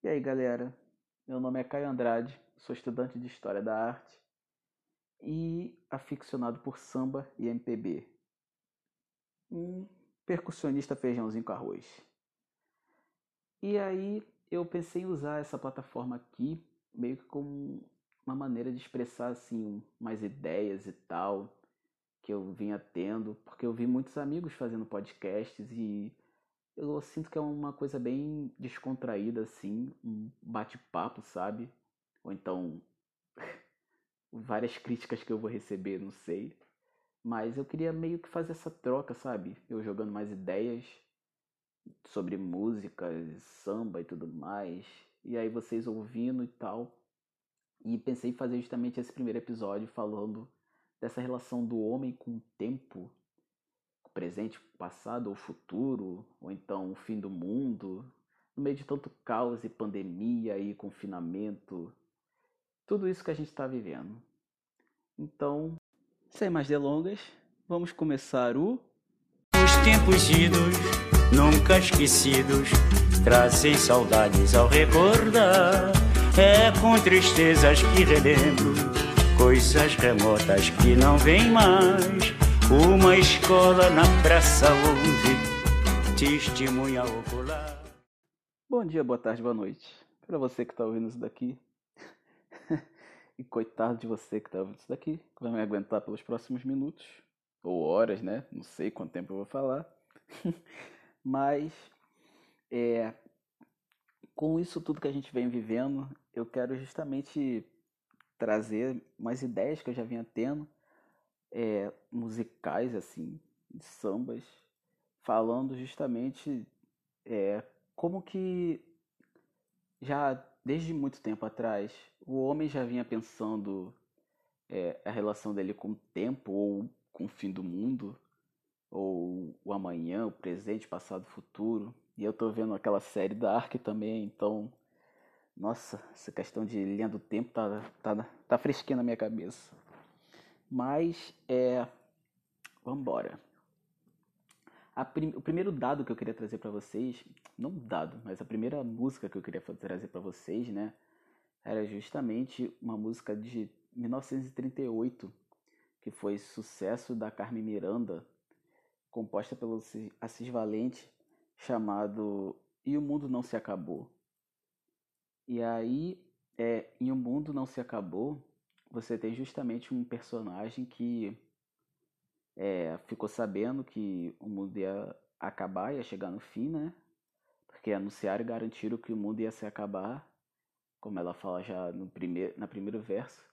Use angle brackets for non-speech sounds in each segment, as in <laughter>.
E aí, galera? Meu nome é Caio Andrade, sou estudante de História da Arte e aficionado por samba e MPB. Um percussionista feijãozinho com arroz. E aí eu pensei em usar essa plataforma aqui meio que como uma maneira de expressar assim mais ideias e tal que eu vinha tendo, porque eu vi muitos amigos fazendo podcasts e eu sinto que é uma coisa bem descontraída, assim, um bate-papo, sabe? Ou então <laughs> várias críticas que eu vou receber, não sei. Mas eu queria meio que fazer essa troca, sabe? Eu jogando mais ideias sobre músicas, samba e tudo mais. E aí vocês ouvindo e tal. E pensei em fazer justamente esse primeiro episódio falando dessa relação do homem com o tempo presente, passado ou futuro, ou então o fim do mundo, no meio de tanto caos e pandemia e confinamento, tudo isso que a gente está vivendo. Então, sem mais delongas, vamos começar o. Os tempos idos, nunca esquecidos, trazem saudades ao recordar. É com tristezas que relembro coisas remotas que não vêm mais uma escola na praça onde testemunha ocular. Bom dia, boa tarde, boa noite. Para você que está ouvindo isso daqui. <laughs> e coitado de você que está ouvindo isso daqui, que vai me aguentar pelos próximos minutos. Ou horas, né? Não sei quanto tempo eu vou falar. <laughs> Mas, é, com isso tudo que a gente vem vivendo, eu quero justamente trazer umas ideias que eu já vinha tendo é, musicais, assim, de sambas, falando justamente é, como que já desde muito tempo atrás o homem já vinha pensando é, a relação dele com o tempo ou com o fim do mundo ou o amanhã, o presente, passado, futuro. E eu tô vendo aquela série da Ark também, então nossa, essa questão de linha do tempo tá, tá, tá fresquinha na minha cabeça. Mas é. Vambora. Prim... O primeiro dado que eu queria trazer para vocês, não dado, mas a primeira música que eu queria trazer para vocês, né, era justamente uma música de 1938, que foi sucesso da Carmen Miranda, composta pelo Assis Valente, chamado E o Mundo Não Se Acabou. E aí, é, em O Mundo Não Se Acabou, você tem justamente um personagem que é, ficou sabendo que o mundo ia acabar, ia chegar no fim, né? Porque anunciaram e garantiram que o mundo ia se acabar, como ela fala já no primeiro, na primeiro verso.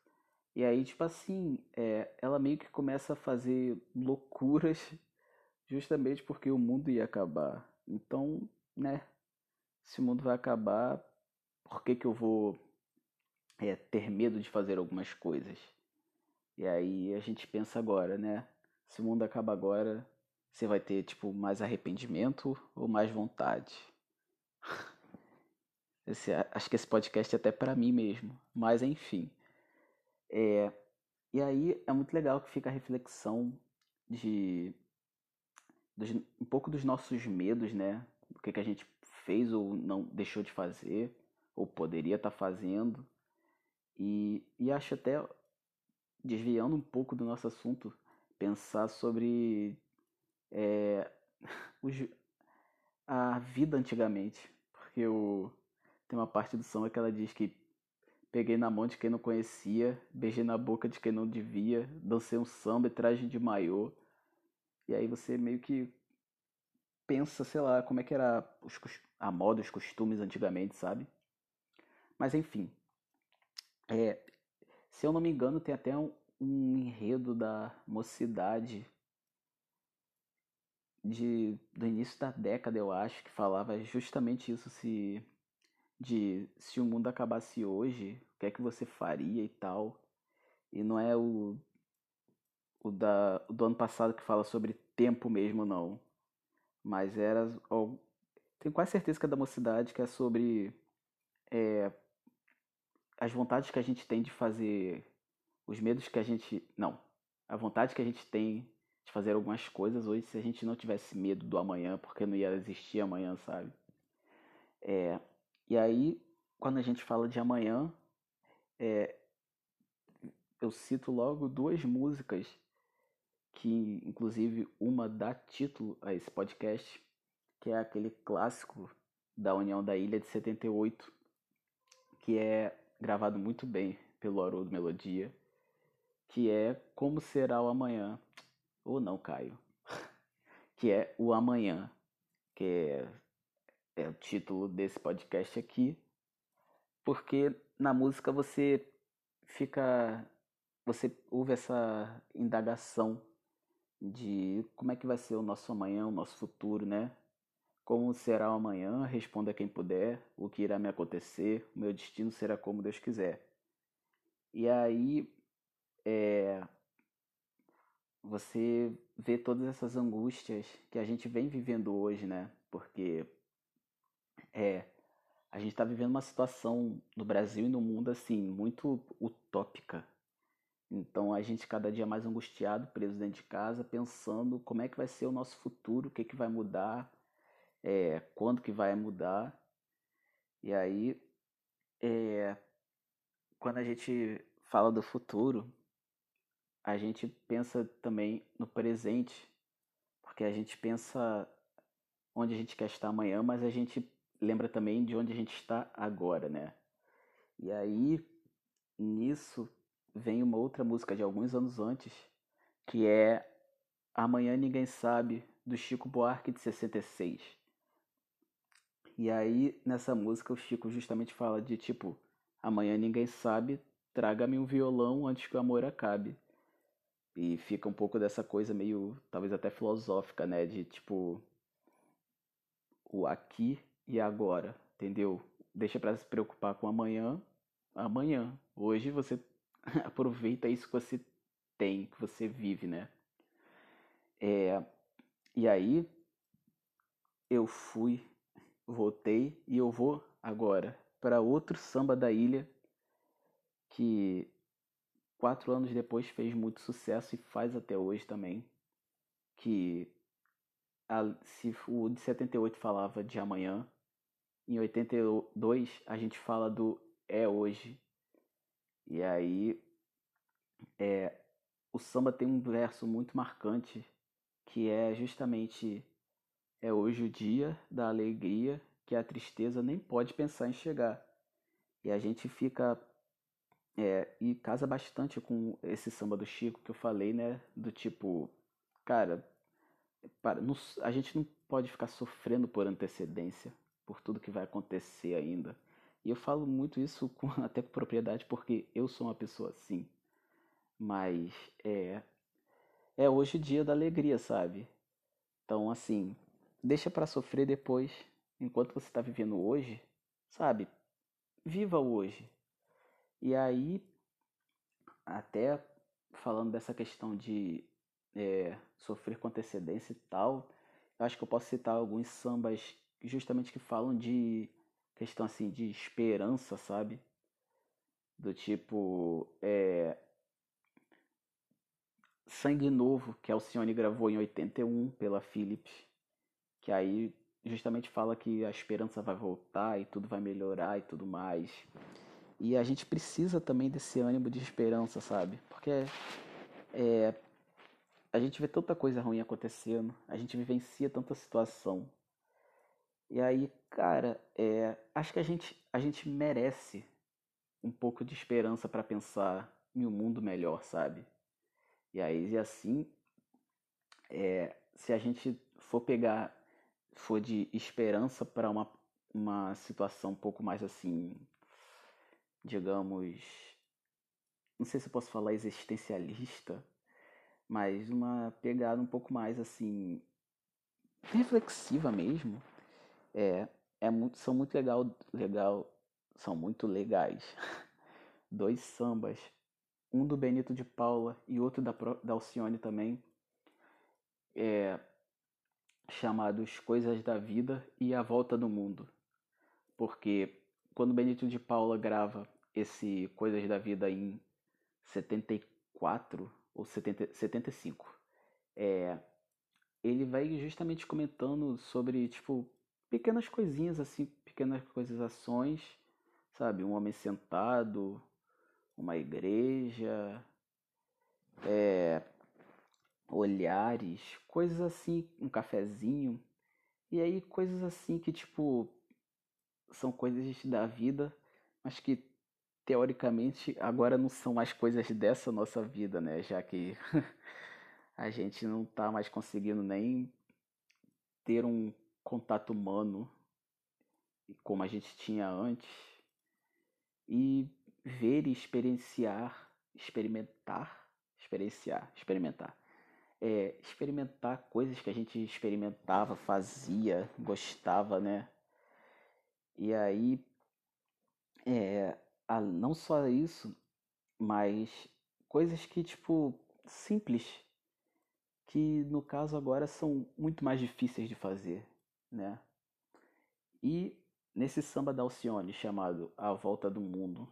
E aí, tipo assim, é, ela meio que começa a fazer loucuras <laughs> justamente porque o mundo ia acabar. Então, né? Se o mundo vai acabar, por que, que eu vou é, ter medo de fazer algumas coisas. E aí a gente pensa agora, né? Se o mundo acaba agora, você vai ter tipo mais arrependimento ou mais vontade? <laughs> Esse, acho que esse podcast é até para mim mesmo, mas enfim. É, e aí é muito legal que fica a reflexão de dos, um pouco dos nossos medos, né? O que, que a gente fez ou não deixou de fazer, ou poderia estar tá fazendo, e, e acho até, desviando um pouco do nosso assunto, pensar sobre é, <laughs> a vida antigamente. Porque o, tem uma parte do samba que ela diz que peguei na mão de quem não conhecia, beijei na boca de quem não devia, dancei um samba e traje de maiô. E aí você meio que pensa, sei lá, como é que era os, a moda, os costumes antigamente, sabe? Mas enfim, é, se eu não me engano, tem até um, um enredo da mocidade de, do início da década, eu acho, que falava justamente isso, se de se o mundo acabasse hoje, o que é que você faria e tal. E não é o, o, da, o do ano passado que fala sobre tempo mesmo, não. Mas era. Ó, tenho quase certeza que é da mocidade, que é sobre é, as vontades que a gente tem de fazer, os medos que a gente. Não. A vontade que a gente tem de fazer algumas coisas hoje se a gente não tivesse medo do amanhã, porque não ia existir amanhã, sabe? É, e aí quando a gente fala de amanhã, é, eu cito logo duas músicas que, inclusive, uma dá título a esse podcast, que é aquele clássico da União da Ilha de 78, que é gravado muito bem pelo Haroldo Melodia, que é Como Será o Amanhã, ou não, Caio, <laughs> que é O Amanhã, que é, é o título desse podcast aqui, porque na música você fica, você ouve essa indagação de como é que vai ser o nosso amanhã, o nosso futuro, né? Como será o amanhã? Responda quem puder. O que irá me acontecer? O meu destino será como Deus quiser. E aí, é, você vê todas essas angústias que a gente vem vivendo hoje, né? Porque é, a gente está vivendo uma situação no Brasil e no mundo assim muito utópica. Então a gente cada dia mais angustiado, preso dentro de casa, pensando como é que vai ser o nosso futuro, o que, que vai mudar, é, quando que vai mudar. E aí, é, quando a gente fala do futuro, a gente pensa também no presente, porque a gente pensa onde a gente quer estar amanhã, mas a gente lembra também de onde a gente está agora, né? E aí, nisso, vem uma outra música de alguns anos antes, que é Amanhã Ninguém Sabe, do Chico Buarque de 66. E aí, nessa música, o Chico justamente fala de tipo, amanhã ninguém sabe, traga-me um violão antes que o amor acabe. E fica um pouco dessa coisa meio, talvez até filosófica, né? De tipo, o aqui e agora, entendeu? Deixa para se preocupar com amanhã, amanhã. Hoje você <laughs> aproveita isso que você tem, que você vive, né? É, e aí, eu fui voltei e eu vou agora para outro samba da ilha que quatro anos depois fez muito sucesso e faz até hoje também. Que a, se o de 78 falava de amanhã, em 82 a gente fala do é hoje. E aí é, o samba tem um verso muito marcante que é justamente é hoje o dia da alegria que a tristeza nem pode pensar em chegar. E a gente fica. É, e casa bastante com esse samba do Chico que eu falei, né? Do tipo, cara, para, não, a gente não pode ficar sofrendo por antecedência, por tudo que vai acontecer ainda. E eu falo muito isso <laughs> com, até com propriedade porque eu sou uma pessoa assim. Mas é, é hoje o dia da alegria, sabe? Então, assim, deixa para sofrer depois, enquanto você está vivendo hoje, sabe? Viva hoje. E aí, até falando dessa questão de é, sofrer com antecedência e tal, eu acho que eu posso citar alguns sambas justamente que falam de questão assim de esperança, sabe? Do tipo é, Sangue Novo, que Alcione gravou em 81 pela Philips que aí justamente fala que a esperança vai voltar e tudo vai melhorar e tudo mais. E a gente precisa também desse ânimo de esperança, sabe? Porque é, a gente vê tanta coisa ruim acontecendo, a gente vivencia tanta situação. E aí, cara, é, acho que a gente, a gente merece um pouco de esperança para pensar em um mundo melhor, sabe? E aí, e assim, é, se a gente for pegar for de esperança para uma, uma situação um pouco mais assim, digamos, não sei se eu posso falar existencialista, mas uma pegada um pouco mais assim reflexiva mesmo. É, é muito, são muito legal, legal, são muito legais. <laughs> Dois sambas, um do Benito de Paula e outro da, da Alcione também. É, chamados Coisas da Vida e A Volta do Mundo. Porque quando Benito de Paula grava esse Coisas da Vida em 74 ou 70, 75, é, ele vai justamente comentando sobre tipo pequenas coisinhas assim, pequenas coisas, ações, sabe? Um homem sentado, uma igreja, é, olhares, coisas assim, um cafezinho. E aí coisas assim que tipo são coisas da vida, mas que teoricamente agora não são mais coisas dessa nossa vida, né? Já que <laughs> a gente não tá mais conseguindo nem ter um contato humano como a gente tinha antes e ver e experienciar, experimentar, experienciar, experimentar. É, experimentar coisas que a gente experimentava, fazia, gostava, né? E aí, é, a, não só isso, mas coisas que, tipo, simples, que no caso agora são muito mais difíceis de fazer, né? E nesse samba da Alcione chamado A Volta do Mundo,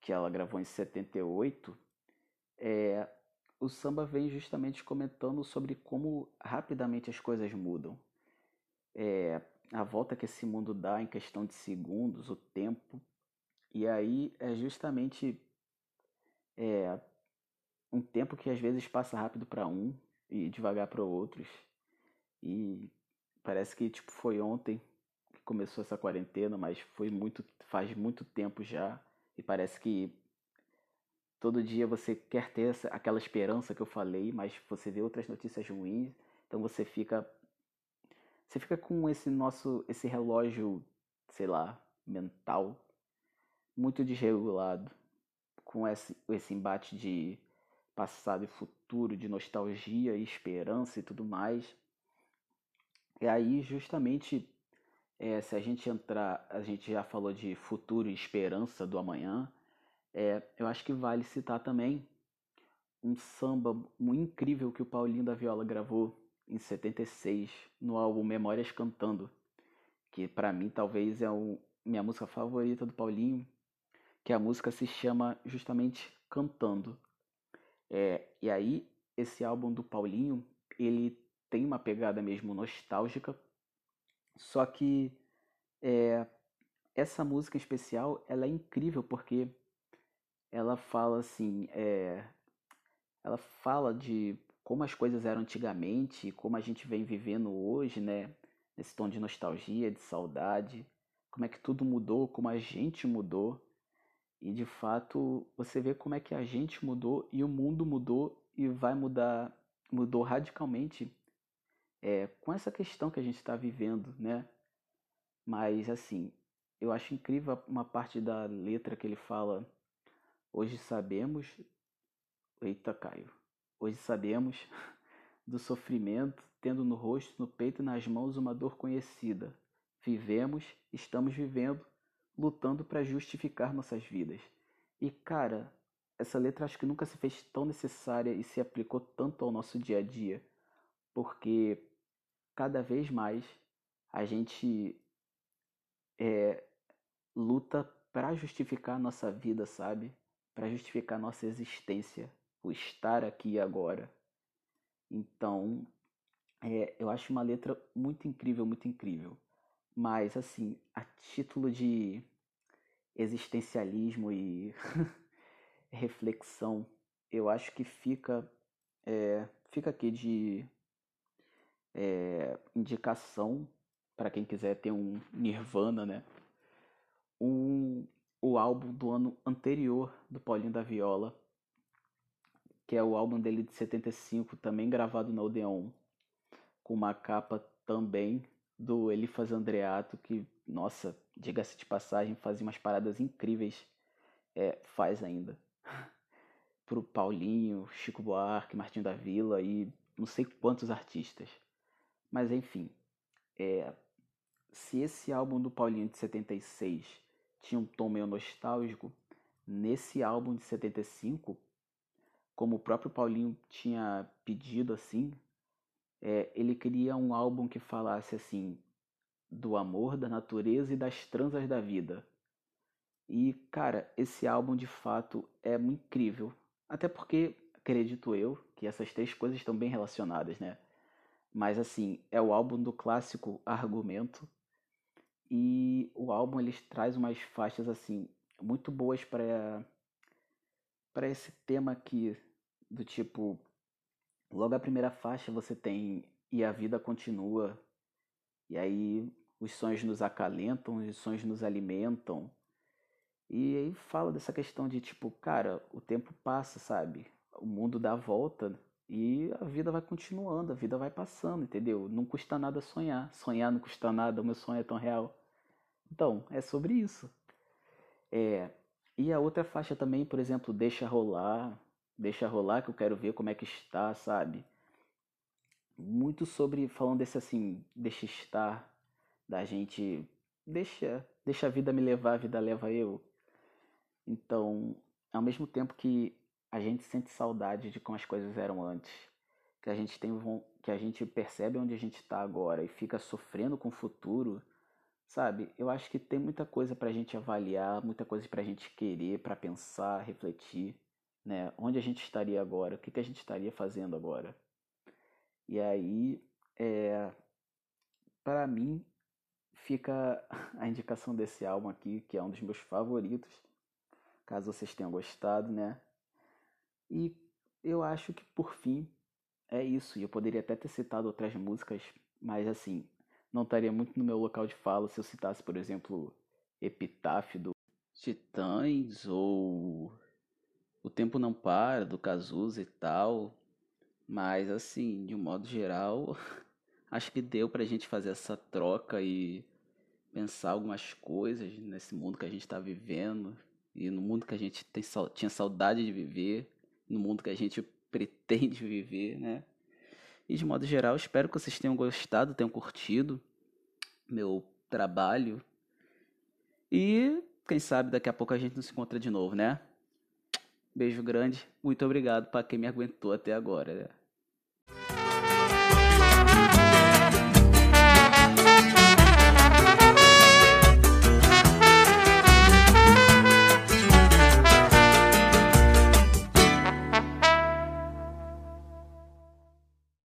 que ela gravou em 78, é, o samba vem justamente comentando sobre como rapidamente as coisas mudam. É, a volta que esse mundo dá em questão de segundos, o tempo. E aí é justamente é, um tempo que às vezes passa rápido para um e devagar para outros. E parece que tipo foi ontem que começou essa quarentena, mas foi muito faz muito tempo já e parece que todo dia você quer ter essa, aquela esperança que eu falei, mas você vê outras notícias ruins, então você fica você fica com esse nosso, esse relógio, sei lá, mental, muito desregulado, com esse, esse embate de passado e futuro, de nostalgia e esperança e tudo mais. E aí, justamente, é, se a gente entrar, a gente já falou de futuro e esperança do amanhã, é, eu acho que vale citar também um samba incrível que o Paulinho da Viola gravou em 76 no álbum Memórias Cantando, que para mim talvez é o, minha música favorita do Paulinho, que a música se chama justamente Cantando. É, e aí esse álbum do Paulinho ele tem uma pegada mesmo nostálgica, só que é, essa música especial ela é incrível porque ela fala assim, é, ela fala de como as coisas eram antigamente, como a gente vem vivendo hoje, né? Nesse tom de nostalgia, de saudade, como é que tudo mudou, como a gente mudou. E de fato, você vê como é que a gente mudou e o mundo mudou e vai mudar, mudou radicalmente é, com essa questão que a gente está vivendo, né? Mas assim, eu acho incrível uma parte da letra que ele fala: Hoje sabemos. Eita, Caio. Hoje sabemos <laughs> do sofrimento, tendo no rosto, no peito e nas mãos uma dor conhecida. Vivemos, estamos vivendo, lutando para justificar nossas vidas. E cara, essa letra acho que nunca se fez tão necessária e se aplicou tanto ao nosso dia a dia, porque cada vez mais a gente é, luta para justificar a nossa vida, sabe? Para justificar nossa existência o estar aqui e agora. Então, é, eu acho uma letra muito incrível, muito incrível. Mas, assim, a título de existencialismo e <laughs> reflexão, eu acho que fica, é, fica aqui de é, indicação para quem quiser ter um Nirvana, né? Um, o álbum do ano anterior do Paulinho da Viola, que é o álbum dele de 75, também gravado na Odeon, com uma capa também do Elifas Andreato, que, nossa, diga-se de passagem, fazia umas paradas incríveis, é, faz ainda. <laughs> Pro Paulinho, Chico Buarque, Martinho da Vila e não sei quantos artistas. Mas enfim, é, se esse álbum do Paulinho de 76 tinha um tom meio nostálgico, nesse álbum de 75 como o próprio Paulinho tinha pedido assim, é, ele queria um álbum que falasse assim do amor, da natureza e das transas da vida. E cara, esse álbum de fato é incrível, até porque acredito eu que essas três coisas estão bem relacionadas, né? Mas assim, é o álbum do clássico Argumento, E o álbum ele traz umas faixas assim muito boas para para esse tema aqui do tipo logo a primeira faixa você tem e a vida continua e aí os sonhos nos acalentam, os sonhos nos alimentam. E aí fala dessa questão de tipo, cara, o tempo passa, sabe? O mundo dá volta e a vida vai continuando, a vida vai passando, entendeu? Não custa nada sonhar. Sonhar não custa nada, o meu sonho é tão real. Então, é sobre isso. É, e a outra faixa também, por exemplo, Deixa Rolar. Deixa Rolar, que eu quero ver como é que está, sabe? Muito sobre, falando desse assim, deixa estar, da gente, deixa, deixa a vida me levar, a vida leva eu. Então, ao mesmo tempo que a gente sente saudade de como as coisas eram antes, que a gente tem que a gente percebe onde a gente está agora e fica sofrendo com o futuro, sabe? Eu acho que tem muita coisa para a gente avaliar, muita coisa para a gente querer, para pensar, refletir, né? Onde a gente estaria agora? O que, que a gente estaria fazendo agora? E aí, é, para mim, fica <laughs> a indicação desse álbum aqui, que é um dos meus favoritos caso vocês tenham gostado, né? E eu acho que por fim é isso. E eu poderia até ter citado outras músicas, mas assim, não estaria muito no meu local de fala se eu citasse, por exemplo, Epitáfio do Titãs ou O Tempo Não Para do Cazuza e tal. Mas assim, de um modo geral, <laughs> acho que deu pra gente fazer essa troca e pensar algumas coisas nesse mundo que a gente está vivendo, e no mundo que a gente tem, tinha saudade de viver, no mundo que a gente <laughs> pretende viver, né? E de modo geral, espero que vocês tenham gostado, tenham curtido meu trabalho. E quem sabe daqui a pouco a gente não se encontra de novo, né? Beijo grande, muito obrigado para quem me aguentou até agora. Né?